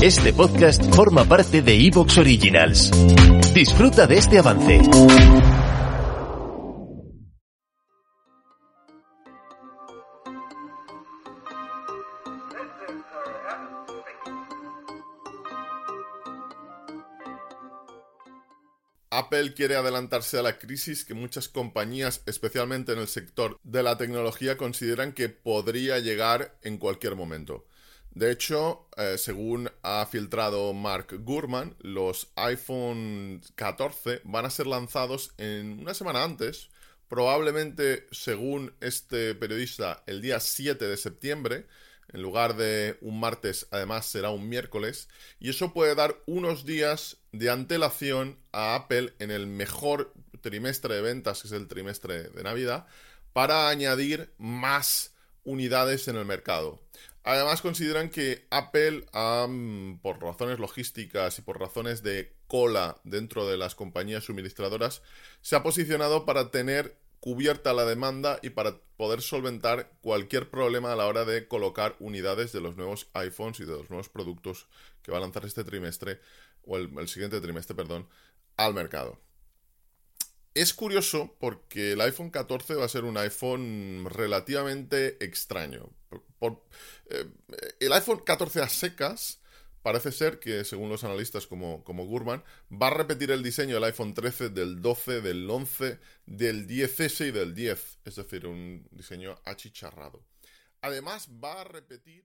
Este podcast forma parte de Evox Originals. Disfruta de este avance. Apple quiere adelantarse a la crisis que muchas compañías, especialmente en el sector de la tecnología, consideran que podría llegar en cualquier momento. De hecho, eh, según ha filtrado Mark Gurman, los iPhone 14 van a ser lanzados en una semana antes, probablemente, según este periodista, el día 7 de septiembre. En lugar de un martes, además será un miércoles. Y eso puede dar unos días de antelación a Apple en el mejor trimestre de ventas, que es el trimestre de Navidad, para añadir más unidades en el mercado. Además consideran que Apple, por razones logísticas y por razones de cola dentro de las compañías suministradoras, se ha posicionado para tener cubierta la demanda y para poder solventar cualquier problema a la hora de colocar unidades de los nuevos iPhones y de los nuevos productos que va a lanzar este trimestre, o el, el siguiente trimestre, perdón, al mercado. Es curioso porque el iPhone 14 va a ser un iPhone relativamente extraño. Eh, el iPhone 14 a secas parece ser que, según los analistas como, como Gurman, va a repetir el diseño del iPhone 13, del 12, del 11, del 10S y del 10. Es decir, un diseño achicharrado. Además, va a repetir...